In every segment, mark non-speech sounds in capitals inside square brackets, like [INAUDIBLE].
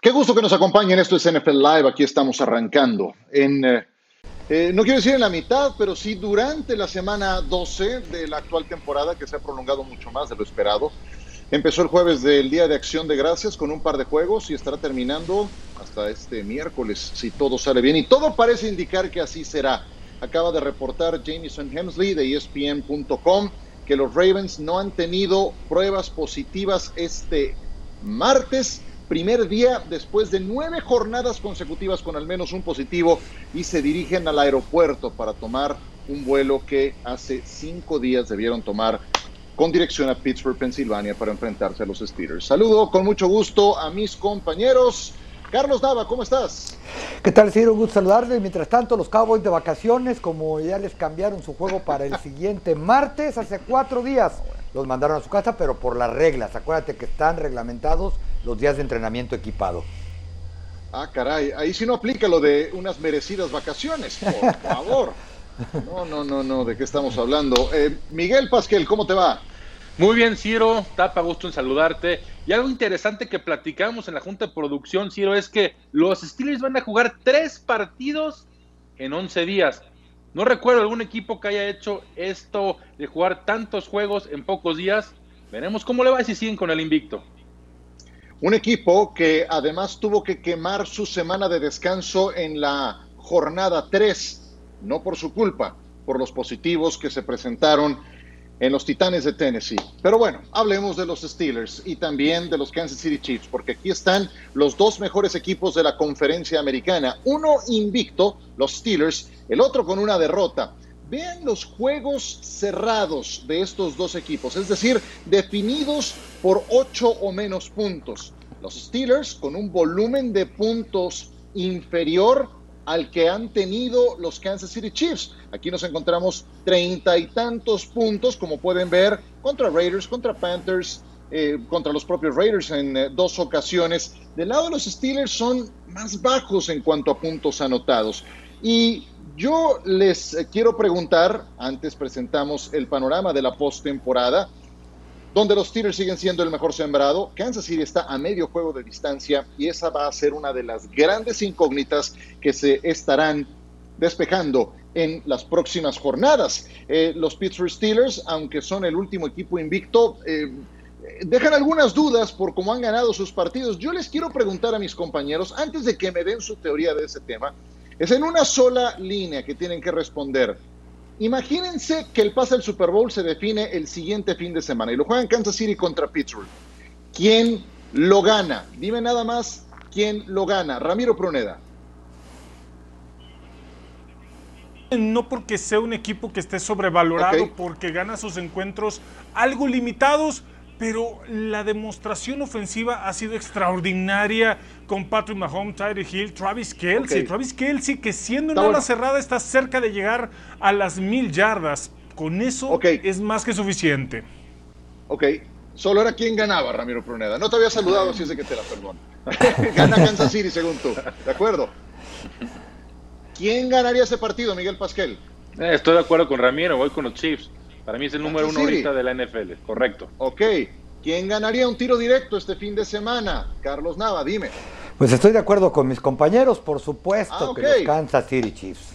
Qué gusto que nos acompañen. Esto es NFL Live. Aquí estamos arrancando. En, eh, eh, no quiero decir en la mitad, pero sí durante la semana 12 de la actual temporada, que se ha prolongado mucho más de lo esperado. Empezó el jueves del Día de Acción de Gracias con un par de juegos y estará terminando hasta este miércoles, si todo sale bien. Y todo parece indicar que así será. Acaba de reportar Jameson Hemsley de ESPN.com que los Ravens no han tenido pruebas positivas este martes primer día después de nueve jornadas consecutivas con al menos un positivo y se dirigen al aeropuerto para tomar un vuelo que hace cinco días debieron tomar con dirección a Pittsburgh, Pensilvania, para enfrentarse a los Steelers. Saludo con mucho gusto a mis compañeros. Carlos Dava, ¿cómo estás? ¿Qué tal, Ciro? Un gusto saludarles. Mientras tanto, los Cowboys de vacaciones, como ya les cambiaron su juego para el siguiente martes, hace cuatro días los mandaron a su casa, pero por las reglas. Acuérdate que están reglamentados los días de entrenamiento equipado. Ah, caray, ahí sí no aplica lo de unas merecidas vacaciones, por favor. [LAUGHS] No, no, no, no, ¿de qué estamos hablando? Eh, Miguel Pasquel, ¿cómo te va? Muy bien, Ciro, tapa gusto en saludarte. Y algo interesante que platicamos en la Junta de Producción, Ciro, es que los Steelers van a jugar tres partidos en 11 días. No recuerdo algún equipo que haya hecho esto de jugar tantos juegos en pocos días. Veremos cómo le va si siguen con el invicto. Un equipo que además tuvo que quemar su semana de descanso en la jornada 3, no por su culpa, por los positivos que se presentaron en los Titanes de Tennessee. Pero bueno, hablemos de los Steelers y también de los Kansas City Chiefs, porque aquí están los dos mejores equipos de la conferencia americana. Uno invicto, los Steelers, el otro con una derrota. Vean los juegos cerrados de estos dos equipos, es decir, definidos por ocho o menos puntos. Los Steelers con un volumen de puntos inferior al que han tenido los Kansas City Chiefs. Aquí nos encontramos treinta y tantos puntos, como pueden ver, contra Raiders, contra Panthers, eh, contra los propios Raiders en eh, dos ocasiones. Del lado de los Steelers son más bajos en cuanto a puntos anotados. Y yo les eh, quiero preguntar, antes presentamos el panorama de la postemporada, donde los Steelers siguen siendo el mejor sembrado. Kansas City está a medio juego de distancia y esa va a ser una de las grandes incógnitas que se estarán despejando en las próximas jornadas. Eh, los Pittsburgh Steelers, aunque son el último equipo invicto, eh, dejan algunas dudas por cómo han ganado sus partidos. Yo les quiero preguntar a mis compañeros, antes de que me den su teoría de ese tema, es en una sola línea que tienen que responder. Imagínense que el pase al Super Bowl se define el siguiente fin de semana y lo juegan Kansas City contra Pittsburgh. ¿Quién lo gana? Dime nada más quién lo gana. Ramiro Pruneda. No porque sea un equipo que esté sobrevalorado, porque gana sus encuentros algo limitados, pero la demostración ofensiva ha sido extraordinaria con Patrick Mahomes, Tyree Hill, Travis Kelsey. Travis Kelsey, que siendo una hora cerrada está cerca de llegar a las mil yardas. Con eso es más que suficiente. Ok, solo era quien ganaba, Ramiro Pruneda. No te había saludado, así es de que te la perdono. [LAUGHS] Gana Kansas City, según tú. ¿De acuerdo? ¿Quién ganaría ese partido, Miguel Pasquel? Eh, estoy de acuerdo con Ramiro, voy con los Chiefs. Para mí es el número uno ahorita de la NFL, correcto. Ok, ¿quién ganaría un tiro directo este fin de semana? Carlos Nava, dime. Pues estoy de acuerdo con mis compañeros, por supuesto, ah, que los Kansas City Chiefs.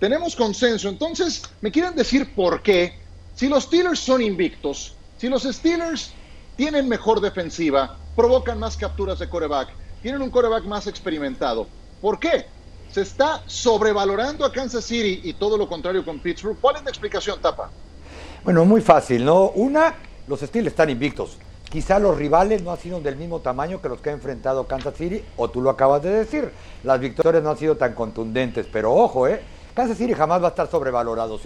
Tenemos consenso, entonces, ¿me quieren decir por qué? Si los Steelers son invictos, si los Steelers tienen mejor defensiva, provocan más capturas de coreback, tienen un coreback más experimentado, ¿por qué? Se está sobrevalorando a Kansas City y todo lo contrario con Pittsburgh. ¿Cuál es la explicación, Tapa? Bueno, muy fácil, ¿no? Una, los Steelers están invictos. Quizá los rivales no han sido del mismo tamaño que los que ha enfrentado Kansas City, o tú lo acabas de decir. Las victorias no han sido tan contundentes, pero ojo, ¿eh? Kansas City jamás va a estar sobrevalorado.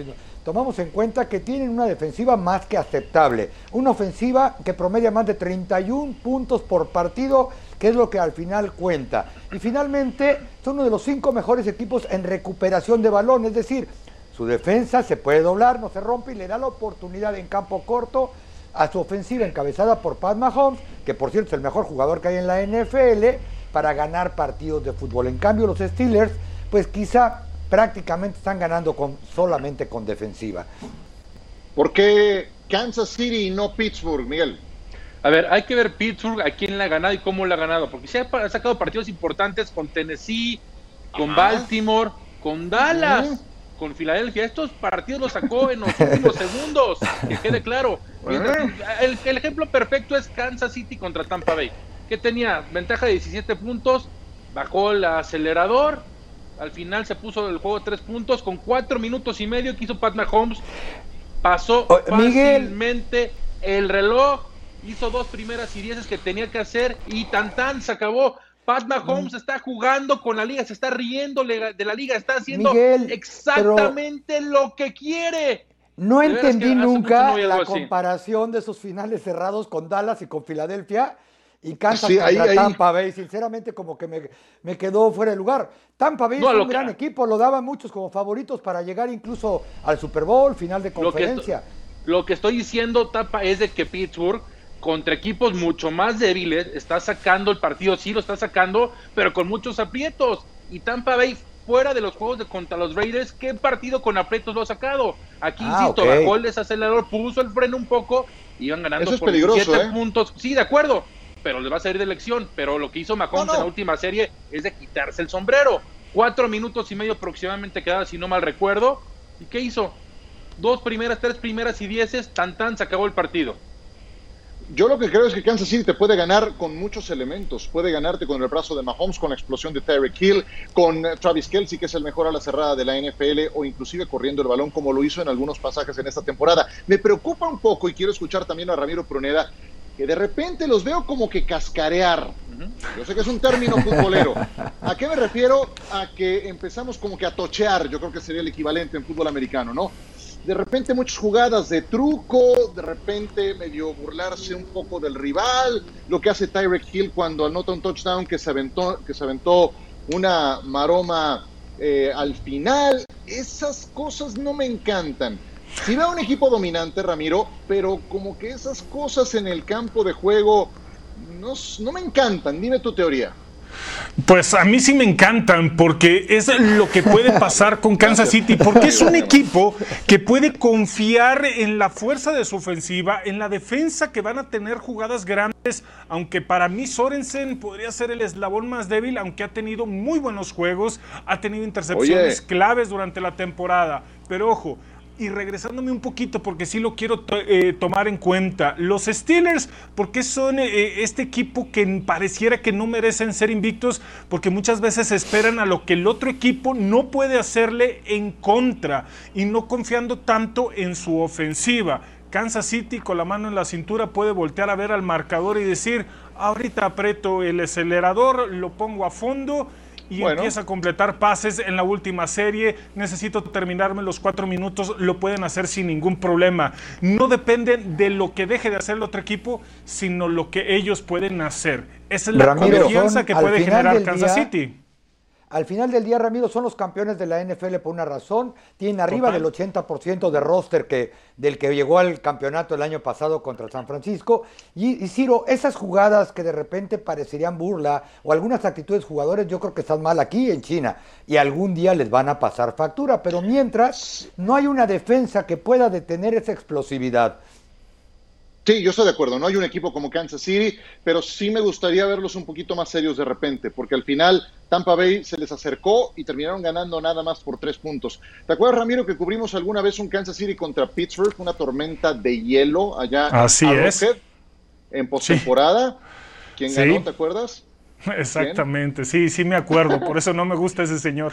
Tomamos en cuenta que tienen una defensiva más que aceptable. Una ofensiva que promedia más de 31 puntos por partido, que es lo que al final cuenta. Y finalmente son uno de los cinco mejores equipos en recuperación de balón. Es decir, su defensa se puede doblar, no se rompe y le da la oportunidad en campo corto a su ofensiva encabezada por Pat Mahomes, que por cierto es el mejor jugador que hay en la NFL, para ganar partidos de fútbol. En cambio, los Steelers, pues quizá prácticamente están ganando con, solamente con defensiva. ¿Por qué Kansas City y no Pittsburgh, Miguel? A ver, hay que ver Pittsburgh a quién le ha ganado y cómo le ha ganado, porque se ha sacado partidos importantes con Tennessee, con Baltimore, con Dallas, con Filadelfia. Estos partidos los sacó en los últimos [LAUGHS] segundos, que quede claro. El, el, ejemplo perfecto es Kansas City contra Tampa Bay, que tenía ventaja de 17 puntos, bajó el acelerador, al final se puso el juego de tres puntos con cuatro minutos y medio que hizo Pat Mahomes. Pasó fácilmente el reloj, hizo dos primeras y dieces que tenía que hacer y tan tan se acabó. Pat Mahomes mm. está jugando con la liga, se está riendo de la liga, está haciendo exactamente lo que quiere. No entendí nunca la comparación de esos finales cerrados con Dallas y con Filadelfia y Kansas contra Tampa Bay. Sinceramente, como que me, me, quedó fuera de lugar. Tampa Bay es un gran equipo, lo daban muchos como favoritos para llegar incluso al Super Bowl, final de conferencia. Lo que, estoy diciendo, Tampa, es de que Pittsburgh contra equipos mucho más débiles, está sacando el partido, sí lo está sacando, pero con muchos aprietos. Y Tampa Bay, fuera de los juegos de contra los Raiders, ¿qué partido con aprietos lo ha sacado? Aquí, ah, insisto, bajó el desacelerador, puso el freno un poco, iban ganando por peligroso, ¿eh? puntos. Sí, de acuerdo, pero le va a salir de elección. Pero lo que hizo Mahomes en la última serie es de quitarse el sombrero. Cuatro minutos y medio aproximadamente quedaba, si no mal recuerdo. ¿Y qué hizo? Dos primeras, tres primeras y dieces, tan tan, se acabó el partido. Yo lo que creo es que Kansas City te puede ganar con muchos elementos. Puede ganarte con el brazo de Mahomes, con la explosión de Tyreek Hill, con Travis Kelsey, que es el mejor a la cerrada de la NFL, o inclusive corriendo el balón como lo hizo en algunos pasajes en esta temporada. Me preocupa un poco, y quiero escuchar también a Ramiro Pruneda, que de repente los veo como que cascarear. Yo sé que es un término futbolero. ¿A qué me refiero? A que empezamos como que a tochear, yo creo que sería el equivalente en fútbol americano, ¿no? De repente muchas jugadas de truco, de repente medio burlarse un poco del rival, lo que hace Tyreek Hill cuando anota un touchdown que se aventó, que se aventó una maroma eh, al final. Esas cosas no me encantan. Si veo un equipo dominante, Ramiro, pero como que esas cosas en el campo de juego no, no me encantan. Dime tu teoría. Pues a mí sí me encantan porque es lo que puede pasar con [LAUGHS] Kansas City, porque es un equipo que puede confiar en la fuerza de su ofensiva, en la defensa que van a tener jugadas grandes, aunque para mí Sorensen podría ser el eslabón más débil, aunque ha tenido muy buenos juegos, ha tenido intercepciones claves durante la temporada. Pero ojo, y regresándome un poquito, porque sí lo quiero eh, tomar en cuenta, los Steelers, ¿por qué son eh, este equipo que pareciera que no merecen ser invictos? Porque muchas veces esperan a lo que el otro equipo no puede hacerle en contra y no confiando tanto en su ofensiva. Kansas City con la mano en la cintura puede voltear a ver al marcador y decir, ahorita aprieto el acelerador, lo pongo a fondo y empieza a completar pases en la última serie. Necesito terminarme los cuatro minutos, lo pueden hacer sin ningún problema. No dependen de lo que deje de hacer el otro equipo, sino lo que ellos pueden hacer. Esa es la confianza que puede generar Kansas City. Al final del día, Ramiro, son los campeones de la NFL por una razón. Tienen arriba del 80% de roster que, del que llegó al campeonato el año pasado contra San Francisco. Y, y, Ciro, esas jugadas que de repente parecerían burla o algunas actitudes de jugadores, yo creo que están mal aquí en China. Y algún día les van a pasar factura. Pero mientras, no hay una defensa que pueda detener esa explosividad. Sí, yo estoy de acuerdo. No hay un equipo como Kansas City, pero sí me gustaría verlos un poquito más serios de repente, porque al final Tampa Bay se les acercó y terminaron ganando nada más por tres puntos. ¿Te acuerdas, Ramiro, que cubrimos alguna vez un Kansas City contra Pittsburgh, una tormenta de hielo allá Así es. en postemporada? ¿Quién ganó, te acuerdas? [LAUGHS] Exactamente, sí, sí me acuerdo. Por eso no me gusta ese señor.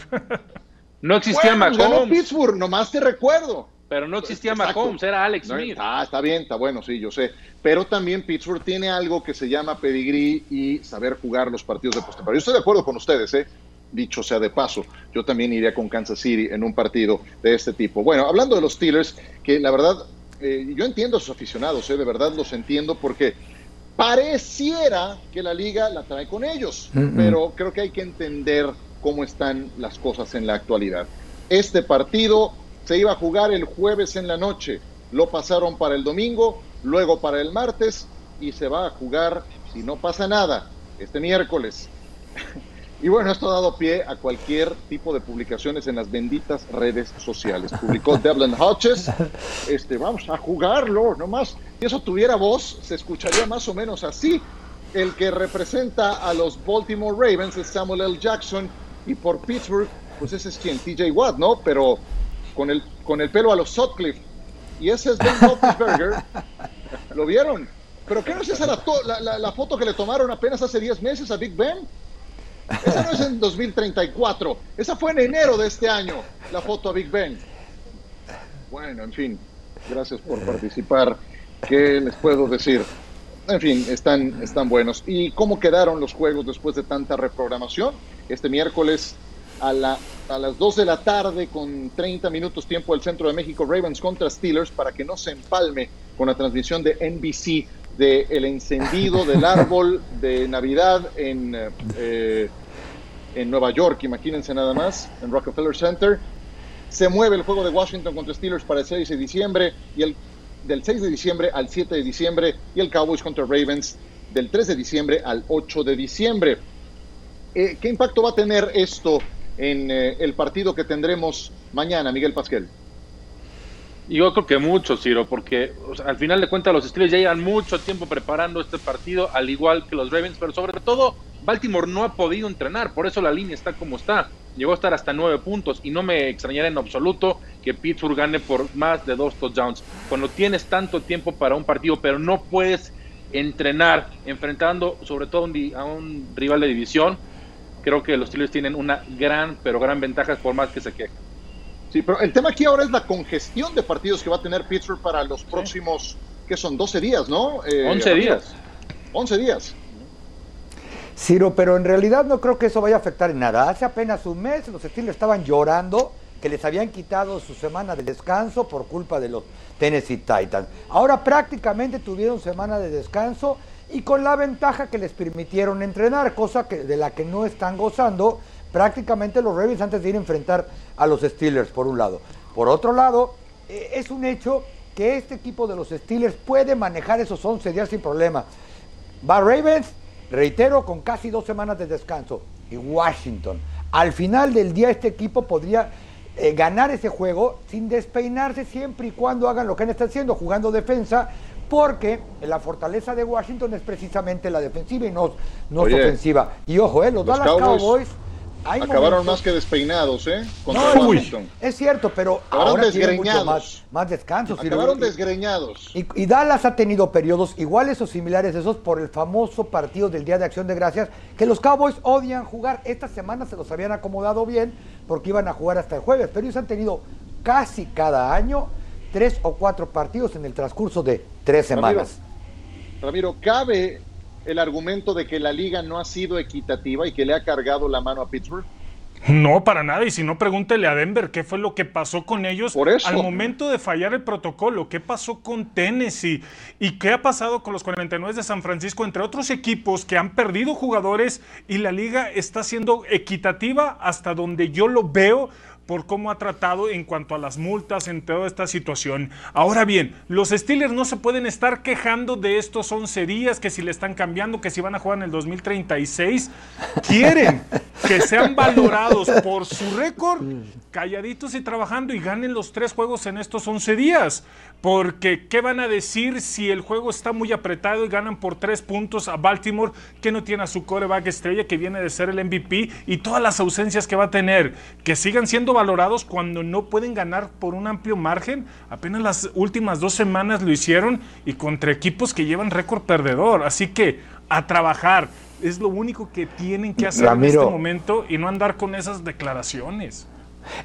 [LAUGHS] no existía bueno, Ganó Pittsburgh, nomás te recuerdo. Pero no existía Mahomes, era Alex Smith. Ah, está bien, está bueno, sí, yo sé. Pero también Pittsburgh tiene algo que se llama pedigrí y saber jugar los partidos de postemporada. Yo estoy de acuerdo con ustedes, ¿eh? Dicho sea de paso, yo también iría con Kansas City en un partido de este tipo. Bueno, hablando de los Steelers, que la verdad, eh, yo entiendo a sus aficionados, ¿eh? de verdad los entiendo porque pareciera que la liga la trae con ellos, pero creo que hay que entender cómo están las cosas en la actualidad. Este partido se iba a jugar el jueves en la noche, lo pasaron para el domingo, luego para el martes y se va a jugar, si no pasa nada, este miércoles. [LAUGHS] Y bueno, esto ha dado pie a cualquier tipo de publicaciones en las benditas redes sociales. Publicó [LAUGHS] Devlin Hodges, este, vamos a jugarlo, nomás eso tuviera voz, se escucharía más o menos así. El que representa a los Baltimore Ravens es Samuel L. Jackson y por Pittsburgh, pues ese es quien, TJ Watt, ¿no? Pero con el, con el pelo a los Sutcliffe. Y ese es Ben Roethlisberger. [LAUGHS] ¿Lo vieron? ¿Pero qué no es esa la, la, foto que le tomaron apenas hace 10 meses a Big Ben? Esa no es en 2034. Esa fue en enero de este año, la foto a Big Ben. Bueno, en fin. Gracias por participar. ¿Qué les puedo decir? En fin, están, están buenos. ¿Y cómo quedaron los juegos después de tanta reprogramación? Este miércoles a, la, a las 2 de la tarde con 30 minutos tiempo del Centro de México, Ravens contra Steelers, para que no se empalme con la transmisión de NBC de el encendido del [LAUGHS] árbol de Navidad en, eh, en Nueva York, imagínense nada más, en Rockefeller Center. Se mueve el juego de Washington contra Steelers para el 6 de diciembre y el del 6 de diciembre al 7 de diciembre y el Cowboys contra Ravens del 3 de diciembre al 8 de diciembre. Eh, ¿Qué impacto va a tener esto en eh, el partido que tendremos mañana, Miguel Pasquel? Yo creo que mucho, Ciro, porque al final de cuentas los Steelers ya llevan mucho tiempo preparando este partido, al igual que los Ravens, pero sobre todo Baltimore no ha podido entrenar, por eso la línea está como está. Llegó a estar hasta nueve puntos y no me extrañará en absoluto que Pittsburgh gane por más de dos touchdowns. Cuando tienes tanto tiempo para un partido, pero no puedes entrenar enfrentando sobre todo a un rival de división, creo que los Steelers tienen una gran, pero gran ventaja por más que se quejen. Sí, pero el tema aquí ahora es la congestión de partidos que va a tener Pittsburgh para los próximos, que son 12 días, ¿no? 11 eh, días. 11 días. Ciro, pero en realidad no creo que eso vaya a afectar en nada. Hace apenas un mes los Steelers estaban llorando que les habían quitado su semana de descanso por culpa de los Tennessee Titans. Ahora prácticamente tuvieron semana de descanso y con la ventaja que les permitieron entrenar, cosa que, de la que no están gozando prácticamente los Ravens antes de ir a enfrentar a los Steelers, por un lado. Por otro lado, eh, es un hecho que este equipo de los Steelers puede manejar esos 11 días sin problema. Va Ravens, reitero, con casi dos semanas de descanso. Y Washington. Al final del día este equipo podría eh, ganar ese juego sin despeinarse siempre y cuando hagan lo que han estado haciendo, jugando defensa, porque la fortaleza de Washington es precisamente la defensiva y no, no ofensiva. Y ojo, eh, los, Dallas Cowboys Acabaron más que despeinados, ¿eh? no, es cierto, pero ahora desgreñados. Más, más, descanso. Acabaron desgreñados. Y, Dallas ha tenido periodos iguales o similares a esos por el famoso partido del Día de Acción de Gracias, que los Cowboys odian jugar. Esta semana se los habían acomodado bien porque iban a jugar hasta el jueves, pero ellos han tenido casi cada año tres o cuatro partidos en el transcurso de tres semanas. Ramiro cabe el argumento de que la liga no ha sido equitativa y que le ha cargado la mano a Pittsburgh? No, para nada. Y si no, pregúntele a Denver qué fue lo que pasó con ellos al momento de fallar el protocolo. ¿Qué pasó con Tennessee? ¿Y qué ha pasado con los 49 de San Francisco, entre otros equipos que han perdido jugadores y la liga está siendo equitativa hasta donde yo lo veo? Por cómo ha tratado en cuanto a las multas en toda esta situación. Ahora bien, los Steelers no se pueden estar quejando de estos 11 días, que si le están cambiando, que si van a jugar en el 2036. Quieren que sean valorados por su récord, calladitos y trabajando y ganen los tres juegos en estos 11 días. Porque, ¿qué van a decir si el juego está muy apretado y ganan por tres puntos a Baltimore, que no tiene a su coreback estrella, que viene de ser el MVP, y todas las ausencias que va a tener? Que sigan siendo valorados cuando no pueden ganar por un amplio margen. Apenas las últimas dos semanas lo hicieron y contra equipos que llevan récord perdedor. Así que a trabajar es lo único que tienen que hacer en este momento y no andar con esas declaraciones.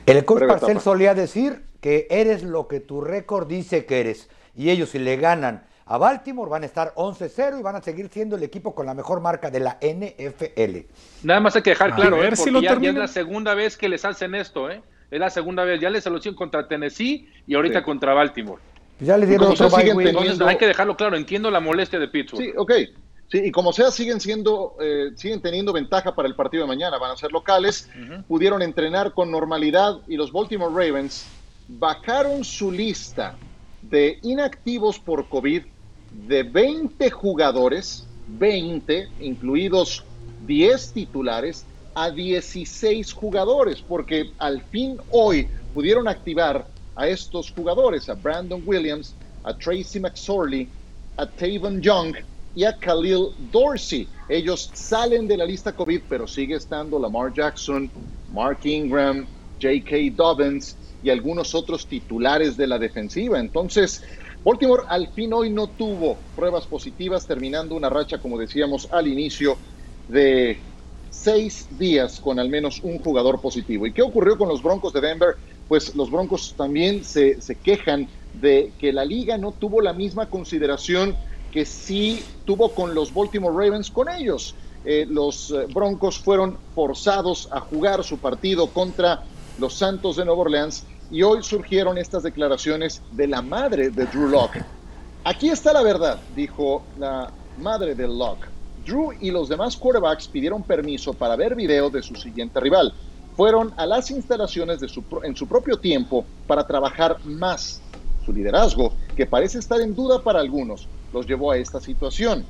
El coach Parcel solía decir que eres lo que tu récord dice que eres. Y ellos si le ganan a Baltimore, van a estar 11-0 y van a seguir siendo el equipo con la mejor marca de la NFL. Nada más hay que dejar claro, ¿eh? porque ya, es la segunda vez que les hacen esto, ¿eh? Es la segunda vez, ya les lo hicieron contra Tennessee y ahorita contra Baltimore. Ya le dieron otro Entonces hay que dejarlo claro, entiendo la molestia de Pittsburgh. Sí, ok. Sí, y como sea, siguen siendo, eh, siguen teniendo ventaja para el partido de mañana. Van a ser locales, pudieron entrenar con normalidad y los Baltimore Ravens bajaron su lista de inactivos por COVID de 20 jugadores, 20, incluidos 10 titulares, a 16 jugadores, porque al fin hoy pudieron activar a estos jugadores, a Brandon Williams, a Tracy McSorley a Tavon Young y a Khalil Dorsey. Ellos salen de la lista COVID, pero sigue estando Lamar Jackson, Mark Ingram, J.K. Dobbins y algunos otros titulares de la defensiva. Entonces, Baltimore al fin hoy no tuvo pruebas positivas, terminando una racha, como decíamos al inicio, de seis días con al menos un jugador positivo. ¿Y qué ocurrió con los Broncos de Denver? Pues los Broncos también se, quejan de que la liga no tuvo la misma consideración que sí tuvo con los Baltimore Ravens con ellos. Eh, los eh, Broncos fueron forzados a jugar su partido contra los Santos de Nueva Orleans y hoy surgieron estas declaraciones de la madre de Drew Locke. Aquí está la verdad, dijo la madre de Locke. Drew y los demás quarterbacks pidieron permiso para ver video de su siguiente rival. Fueron a las instalaciones de su, en su propio tiempo para trabajar más. Su liderazgo, que parece estar en duda para algunos, los llevó a esta situación.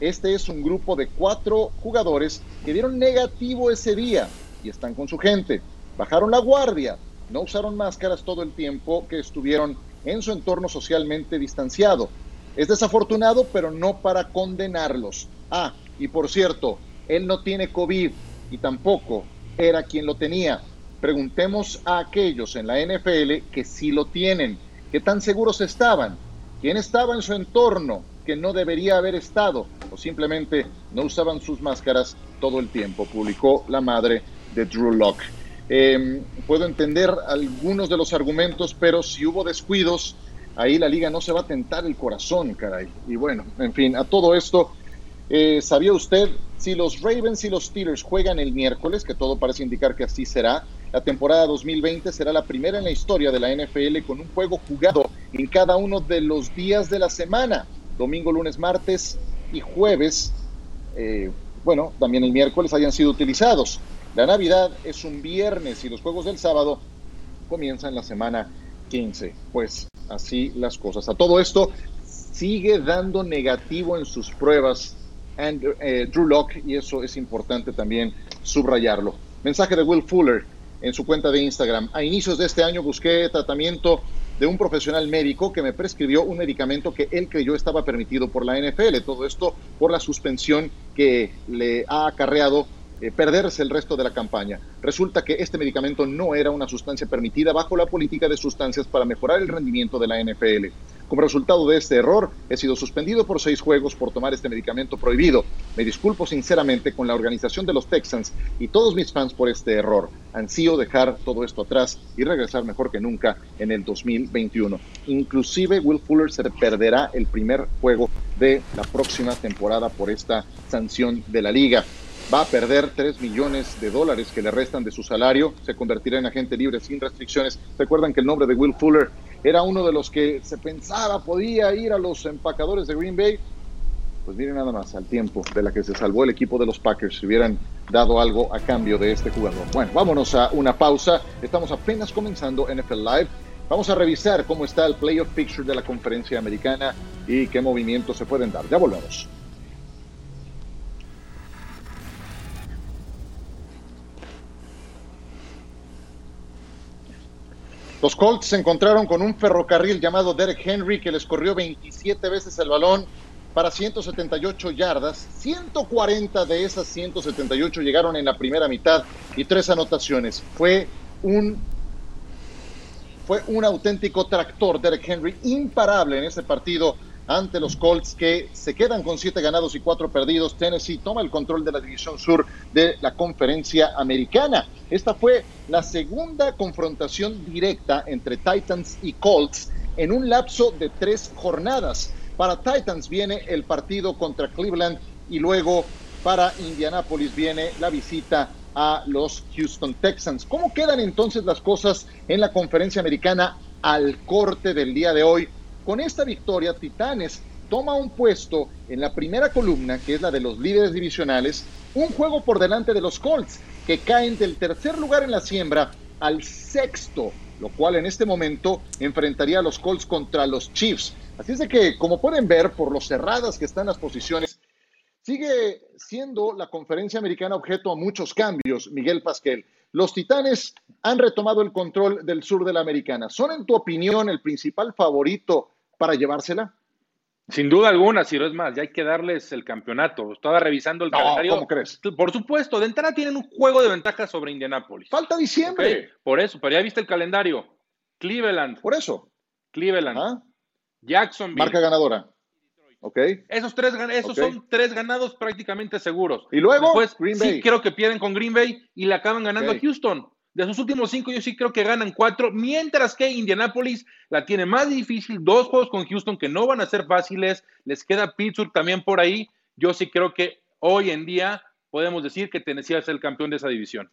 Este es un grupo de cuatro jugadores que dieron negativo ese día y están con su gente. Bajaron la guardia, no usaron máscaras todo el tiempo que estuvieron en su entorno socialmente distanciado. Es desafortunado, pero no para condenarlos. Ah, y por cierto, él no tiene COVID y tampoco era quien lo tenía. Preguntemos a aquellos en la NFL que sí lo tienen. ¿Qué tan seguros estaban? ¿Quién estaba en su entorno? que no debería haber estado o simplemente no usaban sus máscaras todo el tiempo, publicó la madre de Drew Locke. Em, puedo entender algunos de los argumentos, pero si hubo descuidos, ahí la liga no se va a tentar el corazón, caray. Y bueno, en fin, a todo esto, eh, ¿sabía usted si los Ravens y los Steelers juegan el miércoles, que todo parece indicar que así será? La temporada 2020 será la primera en la historia de la NFL con un juego jugado en cada uno de los días de la semana domingo, lunes, martes y jueves, eh, bueno, también el miércoles hayan sido utilizados. La Navidad es un viernes y los juegos del sábado comienzan la semana 15. Pues así las cosas. A todo esto sigue dando negativo en sus pruebas eh, Drew Locke y eso es importante también subrayarlo. Mensaje de Will Fuller en su cuenta de Instagram. A inicios de este año busqué tratamiento de un profesional médico que me prescribió un medicamento que él creyó estaba permitido por la NFL. Todo esto por la suspensión que le ha acarreado eh, perderse el resto de la campaña. Resulta que este medicamento no era una sustancia permitida bajo la política de sustancias para mejorar el rendimiento de la NFL. Como resultado de este error, he sido suspendido por seis juegos por tomar este medicamento prohibido. Me disculpo sinceramente con la organización de los Texans y todos mis fans por este error. Ansío dejar todo esto atrás y regresar mejor que nunca en el 2021. Inclusive Will Fuller se perderá el primer juego de la próxima temporada por esta sanción de la liga va a perder 3 millones de dólares que le restan de su salario, se convertirá en agente libre sin restricciones. Recuerdan que el nombre de Will Fuller era uno de los que se pensaba podía ir a los empacadores de Green Bay. Pues miren nada más al tiempo de la que se salvó el equipo de los Packers si hubieran dado algo a cambio de este jugador. Bueno, vámonos a una pausa. Estamos apenas comenzando NFL Live. Vamos a revisar cómo está el playoff picture de la conferencia americana y qué movimientos se pueden dar. Ya volvemos. Los Colts se encontraron con un ferrocarril llamado Derek Henry que les corrió 27 veces el balón para 178 yardas. 140 de esas 178 llegaron en la primera mitad y tres anotaciones. Fue un fue un auténtico tractor Derek Henry imparable en ese partido ante los Colts que se quedan con siete ganados y cuatro perdidos. Tennessee toma el control de la división sur de la conferencia americana. Esta fue la segunda confrontación directa entre Titans y Colts en un lapso de tres jornadas. Para Titans viene el partido contra Cleveland y luego para Indianapolis viene la visita a los Houston Texans. ¿Cómo quedan entonces las cosas en la conferencia americana al corte del día de hoy? Con esta victoria, Titanes toma un puesto en la primera columna, que es la de los líderes divisionales, un juego por delante de los Colts, que caen del tercer lugar en la siembra al sexto, lo cual en este momento enfrentaría a los Colts contra los Chiefs. Así es de que, como pueden ver, por lo cerradas que están las posiciones, sigue siendo la conferencia americana objeto a muchos cambios, Miguel Pasquel. Los Titanes han retomado el control del sur de la americana. ¿Son, en tu opinión, el principal favorito para llevársela? Sin duda alguna, si no es más, ya hay que darles el campeonato. Estaba revisando el calendario. ¿Cómo crees? Por supuesto, de entrada tienen un juego de ventaja sobre Indianapolis. Falta diciembre. Por eso, pero ya viste el calendario. Cleveland. Por eso. Cleveland. ¿Ah? Jacksonville. Marca ganadora. Ok. Esos, tres, esos son tres ganados prácticamente seguros. Y luego, Green Bay. sí creo que pierden con Green Bay y le acaban ganando a Houston. De sus últimos cinco, yo sí creo que ganan cuatro, mientras que Indianapolis la tiene más difícil. Dos juegos con Houston que no van a ser fáciles. Les queda Pittsburgh también por ahí. Yo sí creo que hoy en día podemos decir que Tennessee es el campeón de esa división.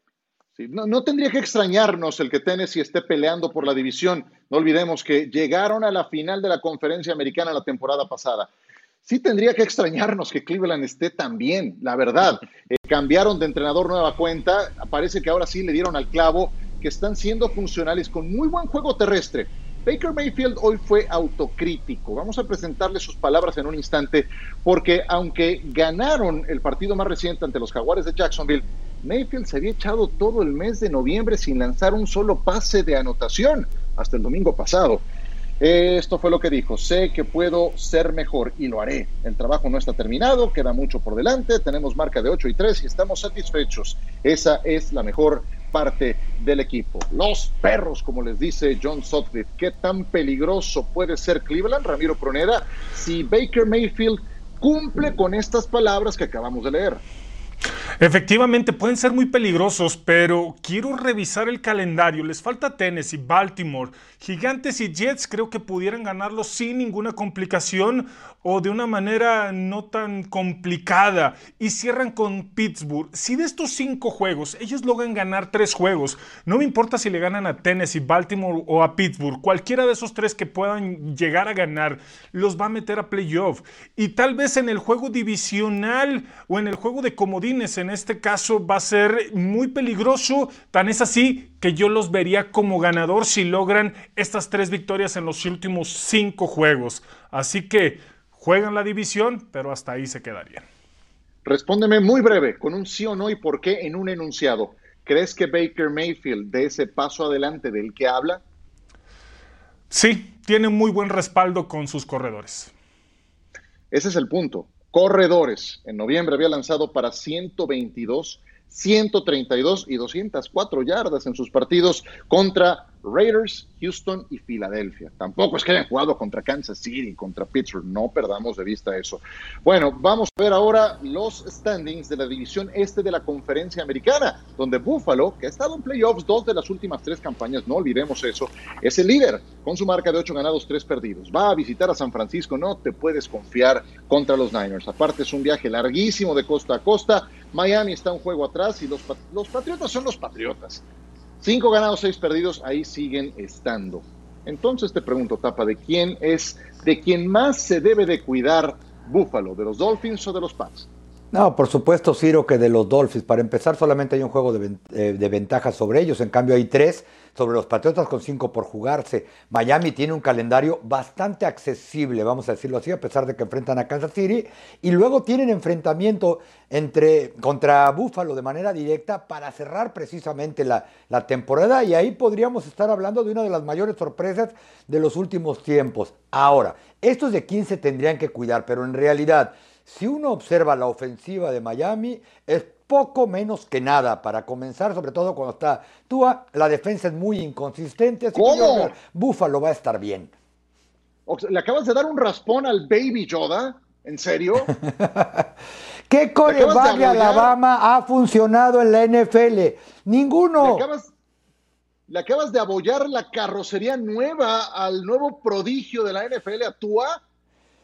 no, no, tendría que extrañarnos el que Tennessee esté peleando por la división. No olvidemos que llegaron a la final de la conferencia americana la temporada pasada sí tendría que extrañarnos que Cleveland esté tan bien, la verdad. Eh, cambiaron de entrenador nueva cuenta, parece que ahora sí le dieron al clavo, que están siendo funcionales con muy buen juego terrestre. Baker Mayfield hoy fue autocrítico. Vamos a presentarle sus palabras en un instante, porque aunque ganaron el partido más reciente ante los Jaguares de Jacksonville, Mayfield se había echado todo el mes de noviembre sin lanzar un solo pase de anotación hasta el domingo pasado. Esto fue lo que dijo, sé que puedo ser mejor y lo haré. El trabajo no está terminado, queda mucho por delante, tenemos marca de 8 y 3 y estamos satisfechos. Esa es la mejor parte del equipo. Los perros, como les dice John Sutcliffe, ¿qué tan peligroso puede ser Cleveland, Ramiro Proneda, si Baker Mayfield cumple con estas palabras que acabamos de leer? Efectivamente, pueden ser muy peligrosos, pero quiero revisar el calendario. Les falta Tennessee, Baltimore, Gigantes y Jets. Creo que pudieran ganarlo sin ninguna complicación o de una manera no tan complicada. Y cierran con Pittsburgh. Si de estos cinco juegos ellos logran ganar tres juegos, no me importa si le ganan a Tennessee, Baltimore o a Pittsburgh, cualquiera de esos tres que puedan llegar a ganar, los va a meter a playoff. Y tal vez en el juego divisional o en el juego de comodines, en este caso va a ser muy peligroso. Tan es así que yo los vería como ganador si logran estas tres victorias en los últimos cinco juegos. Así que juegan la división, pero hasta ahí se quedarían. Respóndeme muy breve, con un sí o no y por qué en un enunciado. ¿Crees que Baker Mayfield dé ese paso adelante del que habla? Sí, tiene muy buen respaldo con sus corredores. Ese es el punto corredores. En noviembre había lanzado para 122, 132 y 204 yardas en sus partidos contra Raiders, Houston y Filadelfia. Tampoco es que hayan jugado contra Kansas City, contra Pittsburgh, no perdamos de vista eso. Bueno, vamos a ver ahora los standings de la división este de la conferencia americana, donde Buffalo, que ha estado en playoffs dos de las últimas tres campañas, no olvidemos eso, es el líder con su marca de ocho ganados, tres perdidos. Va a visitar a San Francisco, no te puedes confiar contra los Niners. Aparte es un viaje larguísimo de costa a costa. Miami está un juego atrás y los, los Patriotas son los Patriotas. Cinco ganados, seis perdidos, ahí siguen estando. Entonces te pregunto, Tapa, ¿de quién es, de quién más se debe de cuidar Buffalo? ¿De los Dolphins o de los Pats? No, por supuesto, Ciro, que de los Dolphins. Para empezar, solamente hay un juego de, eh, de, ventaja sobre ellos. En cambio, hay tres sobre los Patriotas con cinco por jugarse. Miami tiene un calendario bastante accesible, vamos a decirlo así, a pesar de que enfrentan a Kansas City. Y luego tienen enfrentamiento entre, contra Buffalo de manera directa para cerrar precisamente la, la temporada. Y ahí podríamos estar hablando de una de las mayores sorpresas de los últimos tiempos. Ahora, estos de 15 tendrían que cuidar, pero en realidad si uno observa la ofensiva de Miami, es poco menos que nada para comenzar, sobre todo cuando está Tua. La defensa es muy inconsistente, así ¿Cómo? que Búfalo va a estar bien. ¿Le acabas de dar un raspón al Baby Yoda? ¿En serio? [LAUGHS] ¿Qué coreback de, Alabama ha funcionado en la NFL? Ninguno. Le acabas, le acabas de abollar la carrocería nueva al nuevo prodigio de la NFL, a Tua.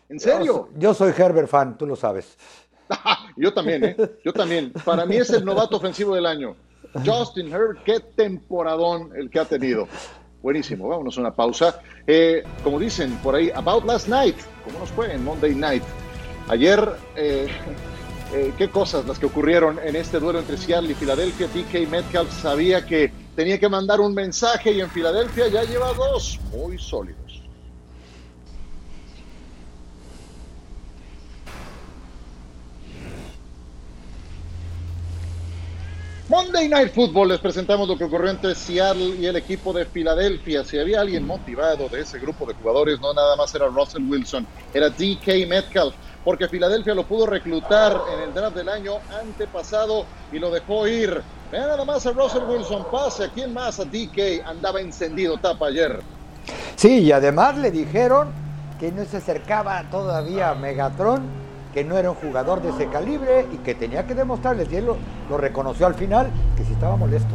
¿En serio? Yo, soy Herbert fan, tú lo sabes. [LAUGHS] yo también, ¿eh? Yo también. Para mí es el novato ofensivo del año. Justin Herbert, qué temporadón el que ha tenido. Buenísimo, vámonos a una pausa. Eh, como dicen por ahí, About Last Night, ¿cómo nos fue en Monday Night? Ayer, eh, [LAUGHS] eh, qué cosas las que ocurrieron en este duelo entre Seattle y Filadelfia. DK Metcalf sabía que tenía que mandar un mensaje y en Filadelfia ya lleva dos muy sólidos. Night Football les presentamos lo que ocurrió entre Seattle y el equipo de Filadelfia. Si había alguien motivado de ese grupo de jugadores, no nada más era Russell Wilson, era DK Metcalf, porque Filadelfia lo pudo reclutar en el draft del año antepasado y lo dejó ir. Vean nada más a Russell Wilson, pase, ¿a quién más? A DK, andaba encendido tapa ayer. Sí, y además le dijeron que no se acercaba todavía a Megatron que no era un jugador de ese calibre y que tenía que demostrarles, y él lo, reconoció al final, que si estaba molesto.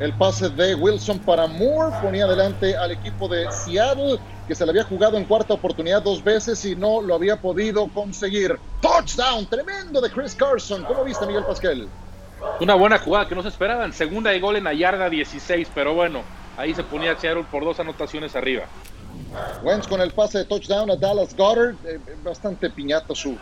El pase de Wilson para Moore ponía adelante al equipo de Seattle, que se le había jugado en cuarta oportunidad dos veces y no lo había podido conseguir. Touchdown, tremendo de Chris Carson. ¿Cómo viste, Miguel Pascal? Una buena jugada que no se esperaban. Segunda de gol en la yarda 16, pero bueno, ahí se ponía Seattle por dos anotaciones arriba. Wentz con el pase de touchdown a Dallas Goddard, eh, bastante piñata su,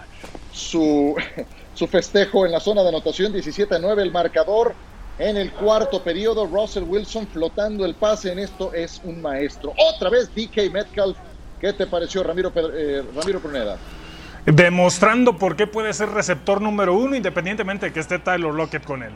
su, [LAUGHS] su festejo en la zona de anotación, 17-9 el marcador. En el cuarto periodo, Russell Wilson flotando el pase en esto es un maestro. Otra vez DK Metcalf. ¿Qué te pareció, Ramiro, eh, Ramiro Pruneda? Demostrando por qué puede ser receptor número uno, independientemente de que esté Tyler Lockett con él.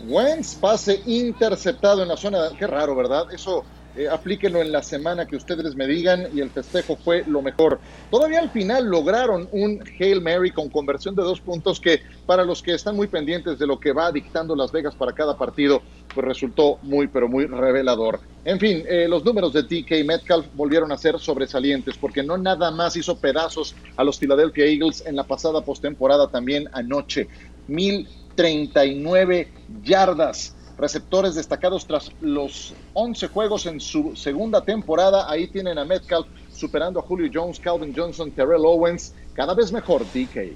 Wentz, pase interceptado en la zona. Qué raro, ¿verdad? Eso eh, aplíquenlo en la semana que ustedes me digan y el festejo fue lo mejor. Todavía al final lograron un Hail Mary con conversión de dos puntos que para los que están muy pendientes de lo que va dictando Las Vegas para cada partido, pues resultó muy pero muy revelador. En fin, eh, los números de DK Metcalf volvieron a ser sobresalientes porque no nada más hizo pedazos a los Philadelphia Eagles en la pasada postemporada también anoche. 1039 yardas receptores destacados tras los 11 juegos en su segunda temporada. Ahí tienen a Metcalf superando a Julio Jones, Calvin Johnson, Terrell Owens. Cada vez mejor, DK.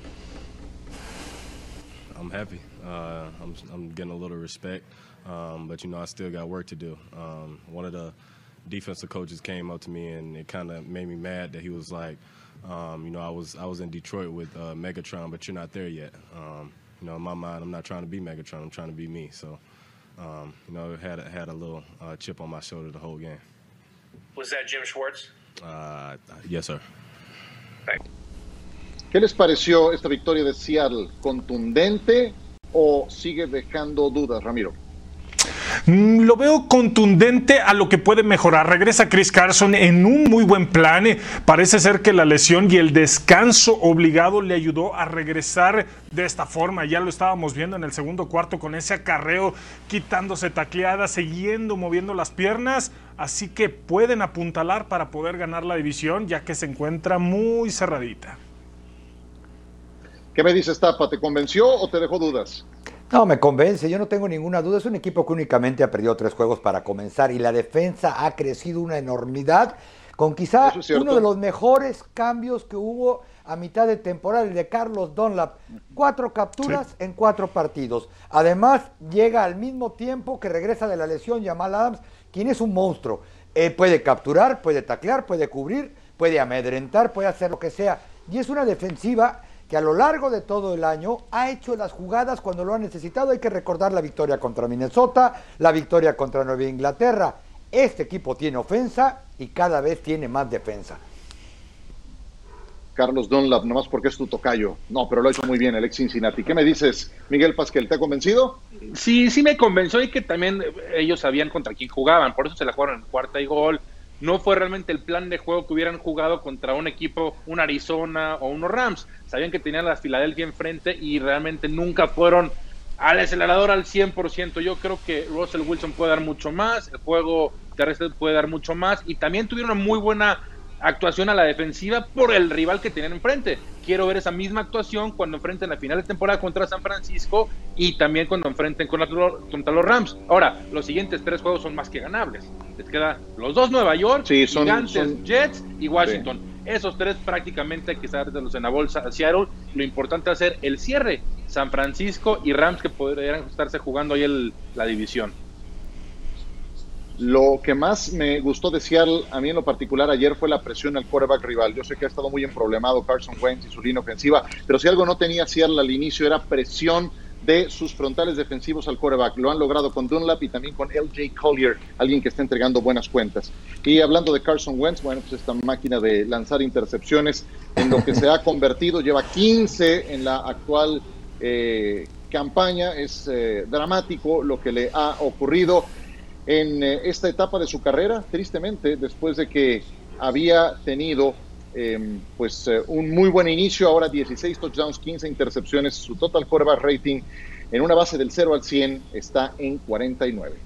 I'm happy. Uh, I'm, I'm, getting a little respect, um, but you know I still got work to do. Um, one of the defensive coaches came up to me and it kind of made me mad that he was like, um, you know, I was I was in Detroit with uh, Megatron, but you're not there yet. Um, you know, in my mind, I'm not trying to be Megatron. I'm trying to be me. So um, you know, had a, had a little uh, chip on my shoulder the whole game. Was that Jim Schwartz? Uh, yes, sir. ¿Qué les pareció esta victoria de Seattle? ¿Contundente o sigue dejando dudas, Ramiro? Mm, lo veo contundente a lo que puede mejorar. Regresa Chris Carson en un muy buen plan. Parece ser que la lesión y el descanso obligado le ayudó a regresar de esta forma. Ya lo estábamos viendo en el segundo cuarto con ese acarreo, quitándose tacleadas, siguiendo moviendo las piernas. Así que pueden apuntalar para poder ganar la división, ya que se encuentra muy cerradita. ¿Qué me dices, Tapa? ¿Te convenció o te dejó dudas? No, me convence, yo no tengo ninguna duda. Es un equipo que únicamente ha perdido tres juegos para comenzar y la defensa ha crecido una enormidad con quizá uno de los mejores cambios que hubo a mitad de temporada, el de Carlos Dunlap. Cuatro capturas en cuatro partidos. Además, llega al mismo tiempo que regresa de la lesión Jamal Adams, quien es un monstruo. Eh, puede capturar, puede taclear, puede cubrir, puede amedrentar, puede hacer lo que sea. Y es una defensiva que a lo largo de todo el año ha hecho las jugadas cuando lo ha necesitado. Hay que recordar la victoria contra Minnesota, la victoria contra Nueva Inglaterra. Este equipo tiene ofensa y cada vez tiene más defensa. Carlos Dunlap, nomás porque es tu tocayo. No, pero lo ha hecho muy bien el ex Cincinnati. ¿Qué me dices, Miguel Pasquel? ¿Te ha convencido? Sí, sí me convenció y que también ellos sabían contra quién jugaban. Por eso se la jugaron en cuarta y gol no fue realmente el plan de juego que hubieran jugado contra un equipo, un Arizona o unos Rams. Sabían que tenían a la Filadelfia enfrente y realmente nunca fueron al acelerador al 100%. Yo creo que Russell Wilson puede dar mucho más, el juego terrestre puede dar mucho más y también tuvieron una muy buena actuación a la defensiva por el rival que tenían enfrente. Quiero ver esa misma actuación cuando enfrenten la final de temporada contra San Francisco y también cuando enfrenten contra los Rams. Ahora, los siguientes tres juegos son más que ganables. Les queda los dos Nueva York, Gigantes, Jets y Washington. Esos tres prácticamente hay que los en la bolsa. Seattle, lo importante es hacer el cierre. San Francisco y Rams que podrían estarse jugando ahí la división. Lo que más me gustó de Seattle, a mí en lo particular ayer, fue la presión al quarterback rival. Yo sé que ha estado muy emproblemado Carson Wentz y su línea ofensiva, pero si algo no tenía Seattle al inicio era presión de sus frontales defensivos al quarterback. Lo han logrado con Dunlap y también con LJ Collier, alguien que está entregando buenas cuentas. Y hablando de Carson Wentz, bueno, pues esta máquina de lanzar intercepciones en lo que se ha convertido, lleva 15 en la actual eh, campaña. Es eh, dramático lo que le ha ocurrido en eh, esta etapa de su carrera, tristemente, después de que había tenido em, pues eh, un muy buen inicio, ahora 16 touchdowns, 15 intercepciones, su total quarterback rating en una base del 0 al 100 está en 49.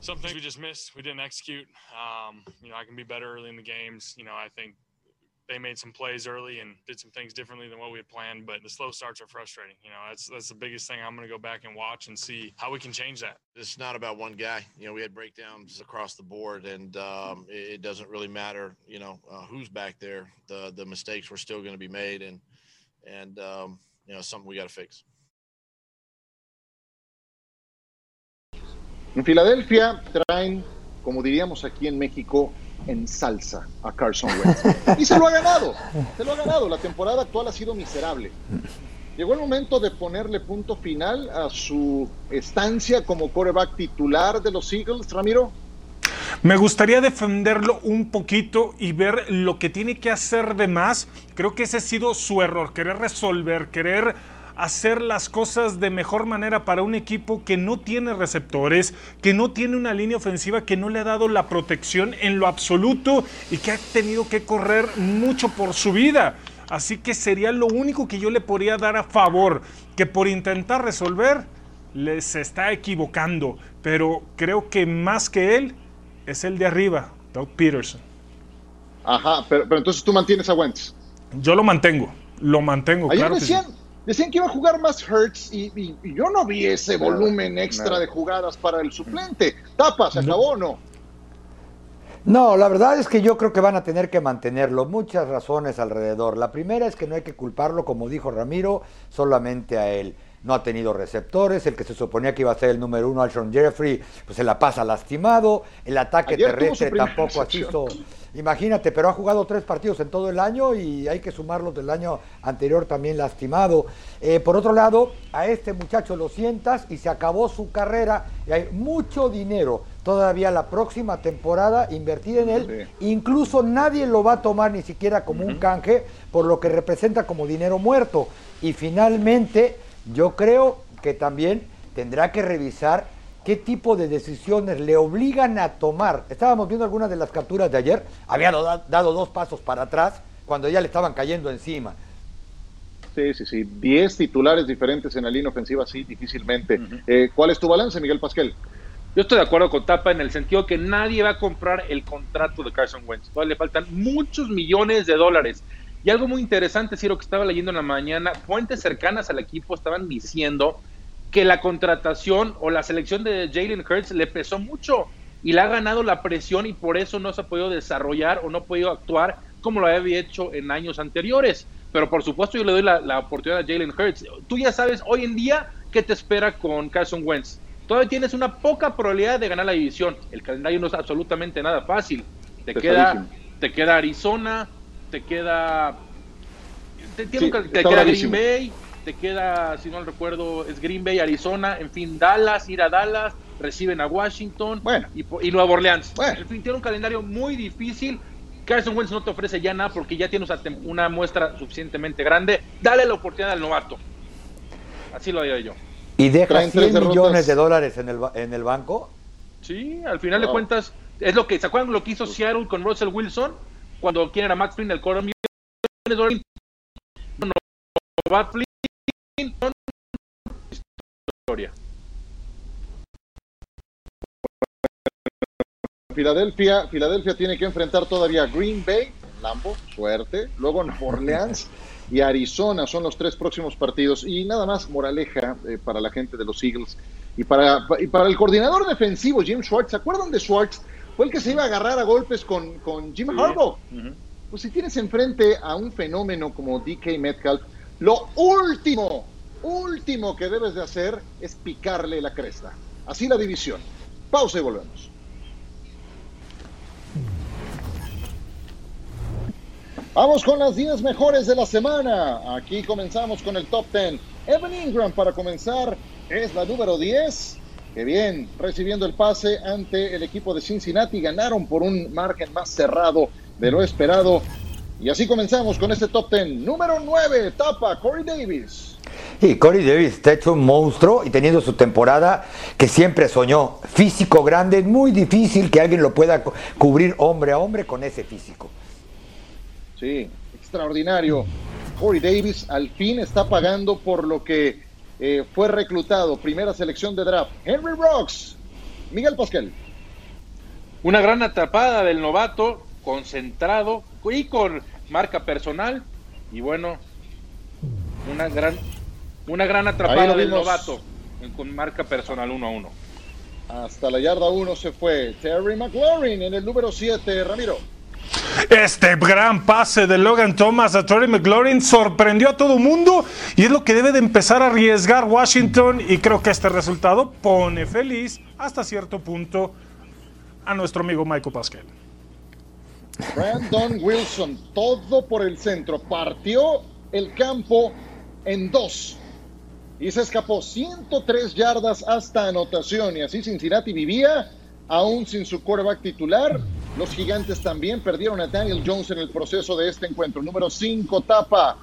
Some things we just missed. We didn't execute. Um, you know, I can be better early in the games. You know, I think they made some plays early and did some things differently than what we had planned. But the slow starts are frustrating. You know, that's that's the biggest thing. I'm going to go back and watch and see how we can change that. It's not about one guy. You know, we had breakdowns across the board, and um, it, it, doesn't really matter. You know, uh, who's back there. The the mistakes were still going to be made, and and um, you know, something we got to fix. En Filadelfia traen, como diríamos aquí en México, en salsa a Carson Wentz. Y se lo ha ganado, se lo ha ganado. La temporada actual ha sido miserable. Llegó el momento de ponerle punto final a su estancia como coreback titular de los Eagles, Ramiro. Me gustaría defenderlo un poquito y ver lo que tiene que hacer de más. Creo que ese ha sido su error, querer resolver, querer hacer las cosas de mejor manera para un equipo que no tiene receptores, que no tiene una línea ofensiva, que no le ha dado la protección en lo absoluto y que ha tenido que correr mucho por su vida. Así que sería lo único que yo le podría dar a favor, que por intentar resolver les está equivocando, pero creo que más que él es el de arriba, Doug Peterson. Ajá, pero, entonces tú mantienes a Wentz. Yo lo mantengo, lo mantengo. claro decían, Decían que iba a jugar más Hertz y, yo no vi ese volumen extra de jugadas para el suplente. Tapa, ¿se acabó o no? No, la verdad es que yo creo que van a tener que mantenerlo. Muchas razones alrededor. La primera es que no hay que culparlo, como dijo Ramiro, solamente a él. No ha tenido receptores, el que se suponía que iba a ser el número uno, Alshon Jeffrey, pues se la pasa lastimado. El ataque terrestre tampoco ha sido Imagínate, pero ha jugado tres partidos en todo el año y hay que sumarlos del año anterior también lastimado. Eh, por otro lado, a este muchacho lo sientas y se acabó su carrera y hay mucho dinero todavía la próxima temporada invertida en él. Incluso nadie lo va a tomar ni siquiera como un canje, por lo que representa como dinero muerto. Y finalmente, yo creo que también tendrá que revisar qué tipo de decisiones le obligan a tomar. Estábamos viendo algunas de las capturas de ayer, había dado dos pasos para atrás cuando ya le estaban cayendo encima. Sí, sí, sí. Diez titulares diferentes en la línea ofensiva, sí, difícilmente. Eh, ¿Cuál es tu balance, Miguel Pasquel? Yo estoy de acuerdo con Tapa en el sentido que nadie va a comprar el contrato de Carson Wentz. le faltan muchos millones de dólares. Y algo muy interesante, Ciro, que estaba leyendo en la mañana, fuentes cercanas al equipo estaban diciendo que la contratación o la selección de Jalen Hurts le pesó mucho y le ha ganado la presión y por eso no se ha podido desarrollar o no ha podido actuar como lo había hecho en años anteriores. Pero por supuesto yo le doy la, oportunidad a Jalen Hurts. Tú ya sabes hoy en día qué te espera con Carson Wentz. Todavía tienes una poca probabilidad de ganar la división. El calendario no es absolutamente nada fácil. Te queda, te queda Arizona, te queda, te, queda Green Bay, te queda, si no recuerdo, es Green Bay, Arizona, en fin, Dallas, ir a Dallas, reciben a Washington bueno. y, y Nueva Orleans. Bueno. En fin, tiene un calendario muy difícil. Carson Wentz no te ofrece ya nada porque ya tienes una muestra suficientemente grande. Dale la oportunidad al novato. Así lo digo yo. ¿Y deja 100 millones de dólares en el, en el banco? Sí, al final de cuentas, es lo que, ¿se acuerdan lo que hizo Seattle con Russell Wilson? Cuando quieren a Max Flynn el coro no, va Filadelfia, Filadelfia tiene que enfrentar todavía a Green Bay, Lambo, suerte, luego Nueva [LAUGHS] Orleans y Arizona son los tres próximos partidos. Y nada más moraleja eh, para la gente de los Eagles y para, y para el coordinador defensivo Jim Schwartz, ¿se acuerdan de Schwartz? Fue el que se iba a agarrar a golpes con, con Jim Harbaugh. Pues si tienes enfrente a un fenómeno como DK Metcalf, lo último último que debes de hacer es picarle la cresta. Así la división. Pausa y volvemos. Vamos con las 10 mejores de la semana. Aquí comenzamos con el top 10. Evan Ingram para comenzar es la número 10. Que bien, recibiendo el pase ante el equipo de Cincinnati. Ganaron por un margen más cerrado de lo esperado. Y así comenzamos con este top 10. Número 9, tapa Corey Davis. Y Corey Davis está hecho un monstruo y teniendo su temporada que siempre soñó. Físico grande, es muy difícil que alguien lo pueda cubrir hombre a hombre con ese físico. Sí, extraordinario. Corey Davis al fin está pagando por lo que eh, fue reclutado. Primera selección de draft. Henry Rocks. Miguel Pascal. Una gran atrapada del novato, concentrado y con marca personal. Y bueno, una gran una gran atrapada del novato con marca personal 1 a 1. Hasta la yarda 1 se fue Terry McLaurin en el número 7, Ramiro. Este gran pase de Logan Thomas a Terry McLaurin sorprendió a todo mundo y es lo que debe de empezar a arriesgar Washington y creo que este resultado pone feliz hasta cierto punto a nuestro amigo Michael Pascal. Brandon Wilson, todo por el centro, partió el campo en dos y se escapó 103 yardas hasta anotación y así Cincinnati vivía aún sin su quarterback titular. Los gigantes también perdieron a Daniel Jones en el proceso de este encuentro. Número 5, tapa.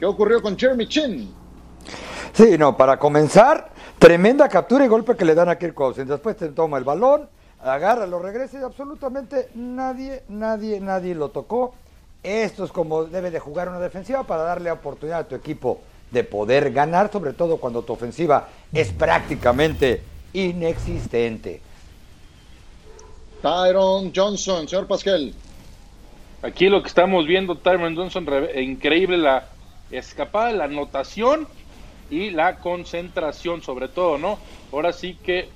¿Qué ocurrió con Jeremy Chin? Sí, no, para comenzar, tremenda captura y golpe que le dan a Kirk Cousins. Después te toma el balón, agarra, lo regresa y absolutamente nadie, nadie, nadie lo tocó. Esto es como debe de jugar una defensiva para darle oportunidad a tu equipo de poder ganar, sobre todo cuando tu ofensiva es prácticamente inexistente. Tyron Johnson, señor Pascal. Aquí lo que estamos viendo, Tyron Johnson, increíble la escapada, la anotación y la concentración, sobre todo, ¿no? Ahora sí que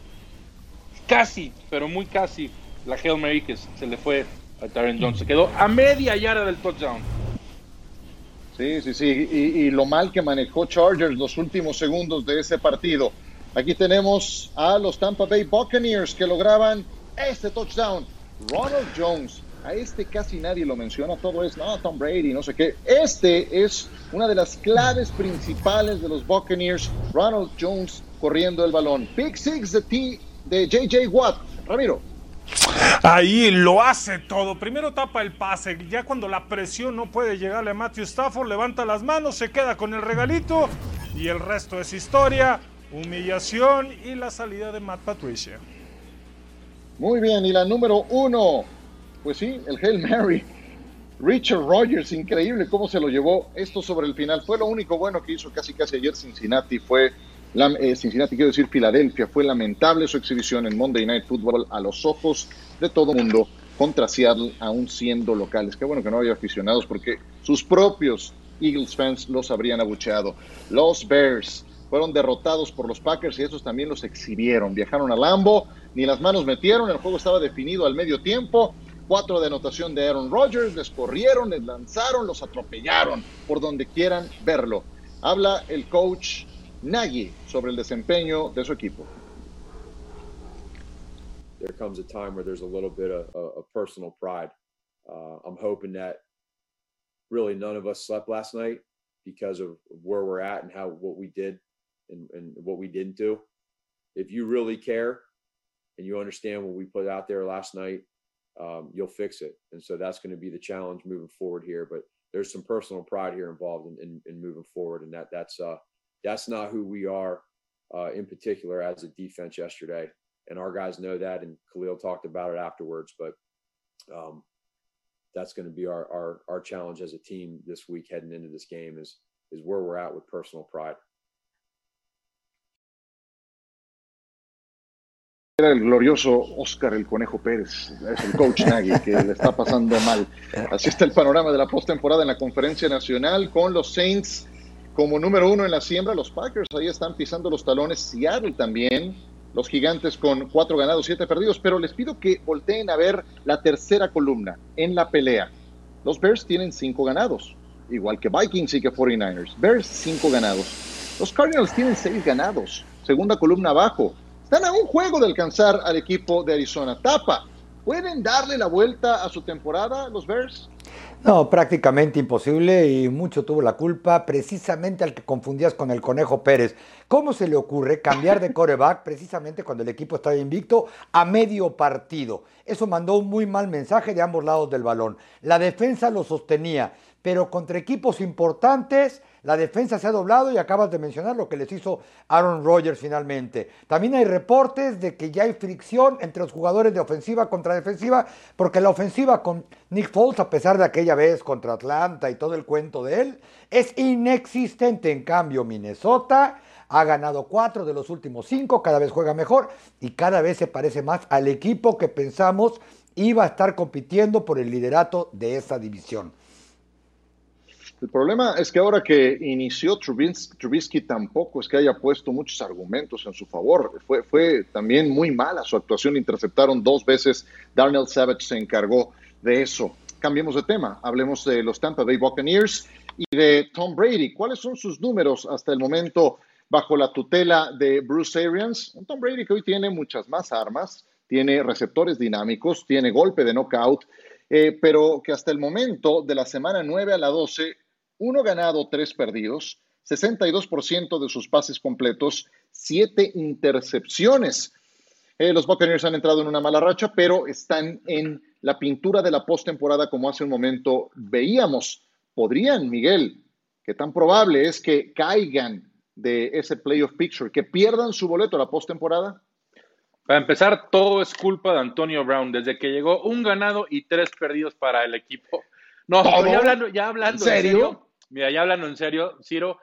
casi, pero muy casi, la Hail Mary que se le fue a Tyron Johnson. Se quedó a media yarda del touchdown. Sí, sí, sí. Y, lo mal que manejó Chargers los últimos segundos de ese partido. Aquí tenemos a los Tampa Bay Buccaneers que lograban este touchdown. Ronald Jones. A este casi nadie lo menciona. Todo es, no, Tom Brady, no sé qué. Este es una de las claves principales de los Buccaneers. Ronald Jones corriendo el balón. Pick six de, T, de JJ Watt. Ramiro. Ahí lo hace todo. Primero tapa el pase. Ya cuando la presión no puede llegarle a Matthew Stafford, levanta las manos, se queda con el regalito. Y el resto es historia, humillación y la salida de Matt Patricia. Muy bien, y la número uno. Pues sí, el Hail Mary. Richard Rogers, increíble cómo se lo llevó esto sobre el final. Fue lo único bueno que hizo casi casi ayer Cincinnati. Fue eh, Cincinnati, quiero decir Filadelfia, fue lamentable su exhibición en Monday Night Football a los ojos de todo mundo contra Seattle, aún siendo locales. Qué bueno que no había aficionados porque sus propios Eagles fans los habrían abucheado. Los Bears fueron derrotados por los Packers y esos también los exhibieron. Viajaron a Lambo, ni las manos metieron, el juego estaba definido al medio tiempo. Cuatro de anotación de Aaron Rodgers, les corrieron, les lanzaron, los atropellaron por donde quieran verlo. Habla el coach Nagy sobre el desempeño de su equipo. There comes a time where there's a little bit of, of personal pride. Uh, I'm hoping that really none of us slept last night because of where we're at and how what we did and, and what we didn't do. If you really care and you understand what we put out there last night, um, you'll fix it. And so that's going to be the challenge moving forward here. But there's some personal pride here involved in, in, in moving forward, and that that's uh, that's not who we are uh, in particular as a defense yesterday. And our guys know that. And Khalil talked about it afterwards. But um, that's going to be our, our, our challenge as a team this week heading into this game is, is where we're at with personal pride. Era el glorioso Oscar el Conejo Pérez, es el coach Nagy que le está pasando mal. Así está el panorama de la postemporada en la conferencia nacional con los Saints como número uno en la siembra, los Packers ahí están pisando los talones, Seattle también, los gigantes con cuatro ganados, siete perdidos, pero les pido que volteen a ver la tercera columna en la pelea. Los Bears tienen cinco ganados, igual que Vikings y que 49ers. Bears cinco ganados. Los Cardinals tienen seis ganados, segunda columna abajo. Están a un juego de alcanzar al equipo de Arizona. Tapa, ¿pueden darle la vuelta a su temporada los Bears? No, prácticamente imposible y mucho tuvo la culpa precisamente al que confundías con el Conejo Pérez. ¿Cómo se le ocurre cambiar de coreback precisamente cuando el equipo estaba invicto a medio partido? Eso mandó un muy mal mensaje de ambos lados del balón. La defensa lo sostenía, pero contra equipos importantes la defensa se ha doblado y acabas de mencionar lo que les hizo Aaron Rodgers finalmente. También hay reportes de que ya hay fricción entre los jugadores de ofensiva contra defensiva, porque la ofensiva con Nick Foles, a pesar de aquella vez contra Atlanta y todo el cuento de él, es inexistente. En cambio, Minnesota ha ganado cuatro de los últimos cinco, cada vez juega mejor y cada vez se parece más al equipo que pensamos iba a estar compitiendo por el liderato de esa división. El problema es que ahora que inició Trubisky, tampoco es que haya puesto muchos argumentos en su favor. Fue, también muy mala su actuación. Interceptaron dos veces. Darnell Savage se encargó de eso. Cambiemos de tema. Hablemos de los Tampa Bay Buccaneers y de Tom Brady. ¿Cuáles son sus números hasta el momento bajo la tutela de Bruce Arians? Tom Brady que hoy tiene muchas más armas, tiene receptores dinámicos, tiene golpe de knockout, eh, pero que hasta el momento de la semana 9 a la 12 uno ganado, tres perdidos, 62% de sus pases completos, siete intercepciones. Eh, los Buccaneers han entrado en una mala racha, pero están en la pintura de la postemporada como hace un momento veíamos. ¿Podrían, Miguel? ¿Qué tan probable es que caigan de ese playoff picture, que pierdan su boleto a la postemporada? Para empezar, todo es culpa de Antonio Brown. Desde que llegó, un ganado y tres perdidos para el equipo. No, ya hablando, ya hablando ¿En serio? Mira, ya hablando en serio, Ciro,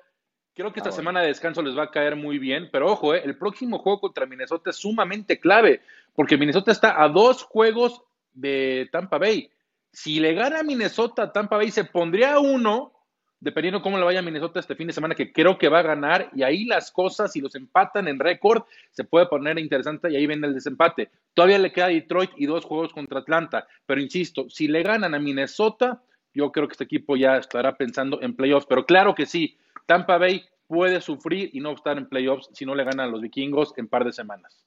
creo que esta ah, semana de descanso les va a caer muy bien, pero ojo, eh, el próximo juego contra Minnesota es sumamente clave, porque Minnesota está a dos juegos de Tampa Bay. Si le gana a Minnesota, Tampa Bay se pondría a uno, dependiendo cómo le vaya a Minnesota este fin de semana, que creo que va a ganar, y ahí las cosas, si los empatan en récord, se puede poner interesante y ahí viene el desempate. Todavía le queda Detroit y dos juegos contra Atlanta, pero insisto, si le ganan a Minnesota, yo creo que este equipo ya estará pensando en playoffs, pero claro que sí, Tampa Bay puede sufrir y no estar en playoffs si no le ganan a los vikingos en par de semanas.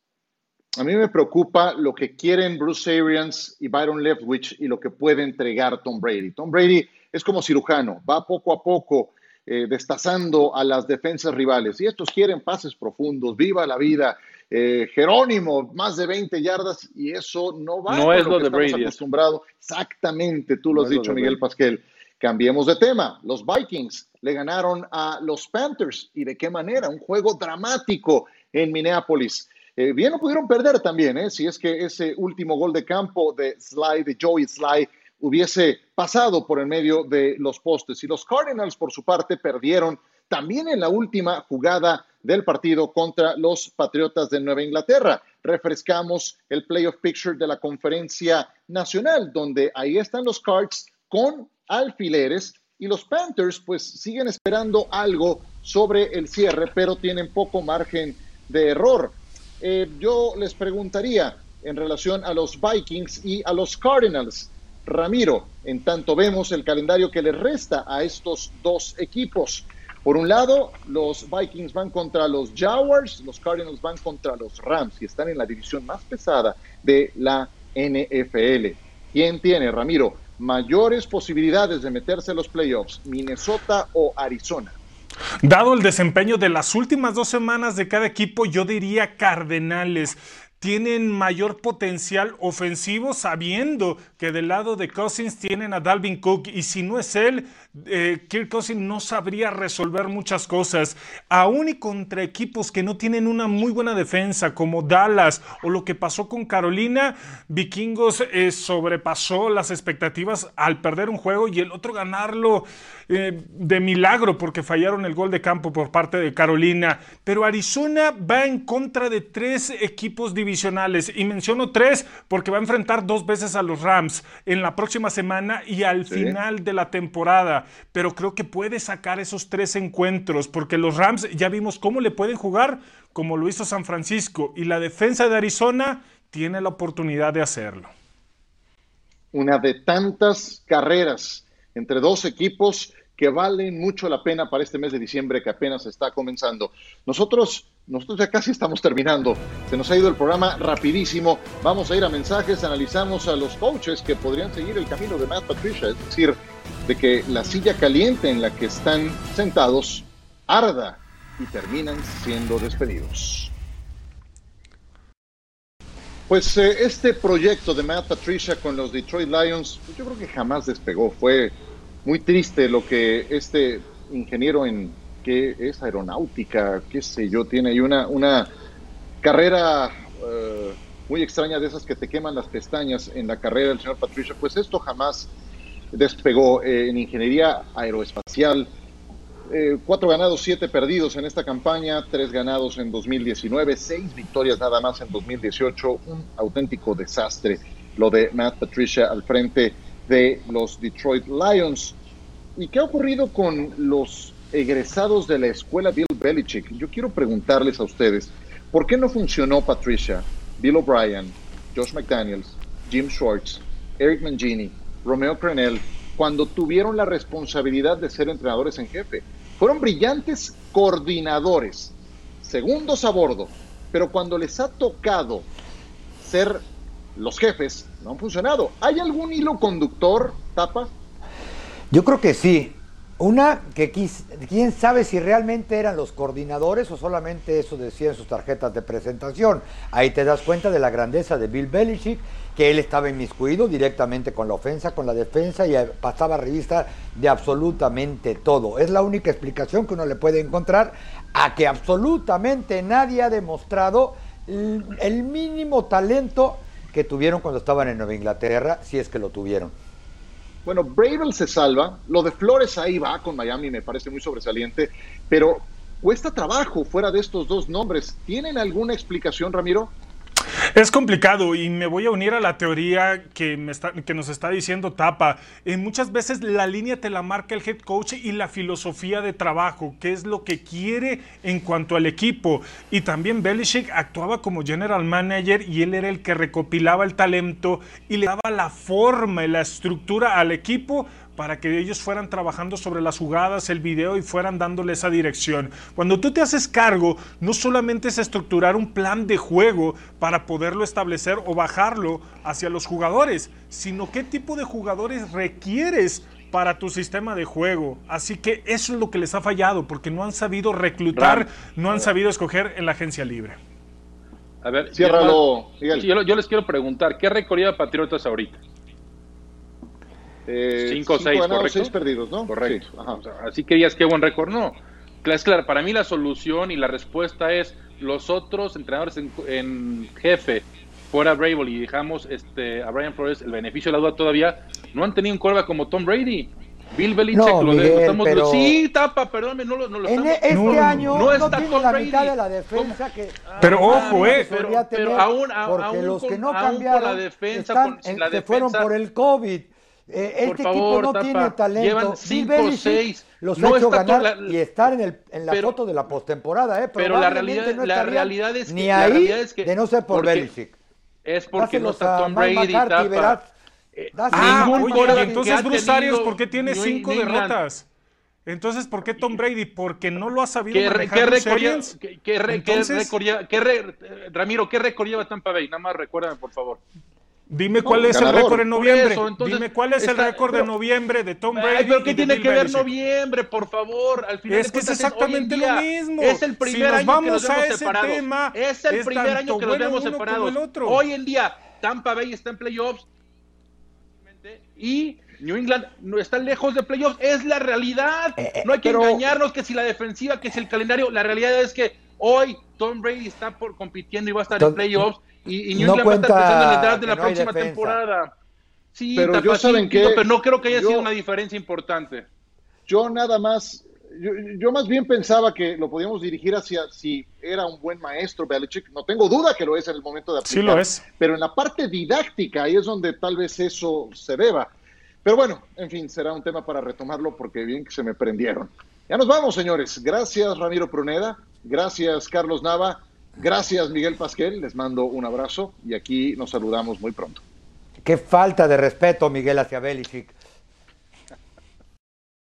A mí me preocupa lo que quieren Bruce Arians y Byron Leftwich y lo que puede entregar Tom Brady. Tom Brady es como cirujano, va poco a poco eh, destazando a las defensas rivales y estos quieren pases profundos, viva la vida, eh, Jerónimo, más de 20 yardas, y eso no va no es lo, de Brady. acostumbrado. Exactamente, tú lo has dicho, Miguel Pasquel. Cambiemos de tema. Los Vikings le ganaron a los Panthers. ¿Y de qué manera? Un juego dramático en Minneapolis. Eh, bien no pudieron perder también, ¿eh? si es que ese último gol de campo de Sly, de Joey Sly, hubiese pasado por el medio de los postes. Y los Cardinals, por su parte, perdieron también en la última jugada del partido contra los Patriotas de Nueva Inglaterra. Refrescamos el playoff picture de la conferencia nacional, donde ahí están los Cards con alfileres y los Panthers pues siguen esperando algo sobre el cierre, pero tienen poco margen de error. Eh, yo les preguntaría en relación a los Vikings y a los Cardinals. Ramiro, en tanto vemos el calendario que les resta a estos dos equipos. Por un lado, los Vikings van contra los Jaguars, los Cardinals van contra los Rams y están en la división más pesada de la NFL. ¿Quién tiene, Ramiro, mayores posibilidades de meterse a los playoffs, Minnesota o Arizona? Dado el desempeño de las últimas dos semanas de cada equipo, yo diría Cardenales tienen mayor potencial ofensivo sabiendo que del lado de Cousins tienen a Dalvin Cook y si no es él, eh, Kirk Cousins no sabría resolver muchas cosas. Aún y contra equipos que no tienen una muy buena defensa como Dallas o lo que pasó con Carolina, Vikingos eh, sobrepasó las expectativas al perder un juego y el otro ganarlo eh, de milagro porque fallaron el gol de campo por parte de Carolina. Pero Arizona va en contra de tres equipos divisionales y menciono tres porque va a enfrentar dos veces a los Rams en la próxima semana y al final de la temporada pero creo que puede sacar esos tres encuentros, porque los Rams ya vimos cómo le pueden jugar, como lo hizo San Francisco, y la defensa de Arizona tiene la oportunidad de hacerlo. Una de tantas carreras entre dos equipos que valen mucho la pena para este mes de diciembre que apenas está comenzando. Nosotros, nosotros ya casi estamos terminando. Se nos ha ido el programa rapidísimo. Vamos a ir a mensajes, analizamos a los coaches que podrían seguir el camino de Matt Patricia, es decir, de que la silla caliente en la que están sentados arda y terminan siendo despedidos. Pues eh, este proyecto de Matt Patricia con los Detroit Lions, pues yo creo que jamás despegó. Fue muy triste lo que este ingeniero en que es aeronáutica, qué sé yo, tiene ahí una, una carrera eh, muy extraña de esas que te queman las pestañas en la carrera del señor Patricia, pues esto jamás despegó eh, en ingeniería aeroespacial. Eh, cuatro ganados, siete perdidos en esta campaña, tres ganados en 2019, seis victorias nada más en 2018, un auténtico desastre lo de Matt Patricia al frente de los Detroit Lions. ¿Y qué ha ocurrido con los egresados de la escuela Bill Belichick? Yo quiero preguntarles a ustedes, ¿por qué no funcionó Patricia, Bill O'Brien, Josh McDaniels, Jim Schwartz, Eric Mangini, Romeo Crenel, cuando tuvieron la responsabilidad de ser entrenadores en jefe? Fueron brillantes coordinadores, segundos a bordo, pero cuando les ha tocado ser los jefes, no han funcionado. ¿Hay algún hilo conductor, Tapa? Yo creo que sí. Una, que quién sabe si realmente eran los coordinadores o solamente eso decían sus tarjetas de presentación. Ahí te das cuenta de la grandeza de Bill Belichick, que él estaba inmiscuido directamente con la ofensa, con la defensa y pasaba revista de absolutamente todo. Es la única explicación que uno le puede encontrar a que absolutamente nadie ha demostrado el mínimo talento que tuvieron cuando estaban en Nueva Inglaterra, si es que lo tuvieron. Bueno, Bravel se salva, lo de Flores ahí va con Miami, me parece muy sobresaliente, pero cuesta trabajo fuera de estos dos nombres. ¿Tienen alguna explicación, Ramiro? Es complicado y me voy a unir a la teoría que, nos está diciendo Tapa. Eh, muchas veces la línea te la marca el head coach y la filosofía de trabajo, qué es lo que quiere en cuanto al equipo. Y también Belichick actuaba como general manager y él era el que recopilaba el talento y le daba la forma y la estructura al equipo para que ellos fueran trabajando sobre las jugadas, el video y fueran dándole esa dirección. Cuando tú te haces cargo, no solamente es estructurar un plan de juego para poderlo establecer o bajarlo hacia los jugadores, sino qué tipo de jugadores requieres para tu sistema de juego. Así que eso es lo que les ha fallado, porque no han sabido reclutar, no han sabido escoger en la agencia libre. A ver, ciérralo. Yo, yo, les quiero preguntar, ¿qué recorrida Patriotas ahorita? Eh, cinco o seis, seis perdidos, ¿no? Correcto. así que digas qué buen récord, no. Es claro, para mí la solución y la respuesta es los otros entrenadores en, jefe, fuera Brable y dejamos este, a Brian Flores el beneficio de la duda todavía, no han tenido un cuerva como Tom Brady. Bill Belichick no, lo, Miguel, estamos pero... Sí, tapa, perdónme, no lo, no lo en estamos Este no, año no, está tiene Tom la Brady. mitad de la defensa que Pero ah, ojo, eh, pero, pero aún, a- porque aún los con- que no aún cambiaron la defensa, están con- en- la se fueron defensa- por el COVID. Eh, Por este favor, equipo no Tapa, tiene talento. llevan Bill cinco, Belichick seis. los No ha hecho ganar la- y estar en, el, en la pero- foto de la postemporada. Eh, pero la realidad- no la realidad es que- ni la ahí realidad es que- de no ser por Belichick. Es porque no está Tom Brady, McCarthy, tapa. verás. Eh, Ah, oye, entonces Bruce Arias, ¿por qué tiene New- cinco New England- derrotas? Entonces, ¿por qué Tom Brady? Porque no lo ha sabido ¿Qué, manejar qué Bruce récord lleva- Arians. qué- qué re- qué Entonces- récord lleva- qué re- eh, Ramiro, ¿qué récord lleva Tampa Bay? Nada más recuérdame, por favor. Dime cuál es el récord en noviembre. eso, entonces, Dime cuál es el récord de noviembre de Tom Brady. Ay, pero ¿qué tiene que ver noviembre, por favor? Al final Es que es exactamente día lo mismo. Es el Si primer nos año que nos a vemos ese separados. tema, es el es primer año que nos bueno vemos separados. el otro. Hoy en día, Tampa Bay está en playoffs y New England no está lejos de playoffs. Es la realidad. Eh, eh, no hay que pero- engañarnos que si la defensiva, que si el calendario. La realidad es que hoy Tom Brady está por compitiendo y va a estar en playoffs y, y New no England va a estar cuenta pensando en el draft de que la no próxima temporada. Sí, Pero yo, ¿saben qué? pero no creo que haya Yo- sido una diferencia importante. Yo nada más, yo, yo más bien pensaba que lo podíamos dirigir hacia si era un buen maestro Belichick. No tengo duda que lo es en el momento de aplicar. Sí lo es. Pero en la parte didáctica, ahí es donde tal vez eso se deba. Pero bueno, en fin, será un tema para retomarlo porque bien que se me prendieron. Ya nos vamos, señores. Gracias, Ramiro Pruneda. Gracias, Carlos Nava. Gracias, Miguel Pasquel. Les mando un abrazo y aquí nos saludamos muy pronto. Qué falta de respeto, Miguel, hacia Belichick.